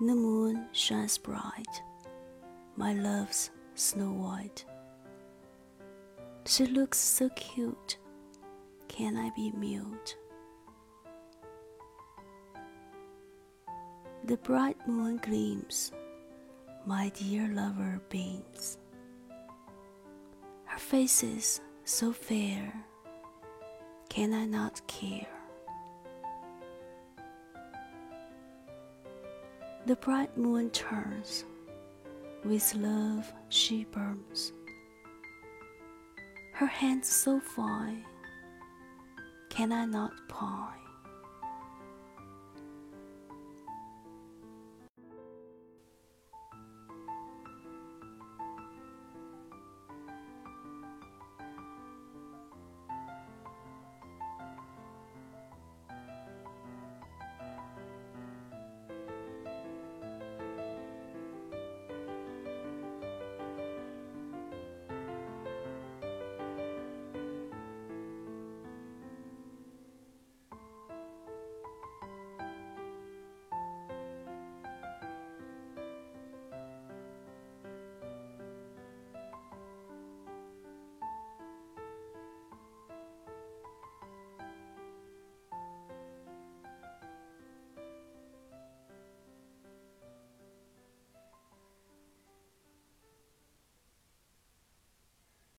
The moon shines bright, my love's Snow White. She looks so cute, can I be mute? The bright moon gleams, my dear lover beams. Her face is so fair, can I not care? The bright moon turns, with love she burns. Her hands so fine, can I not pine?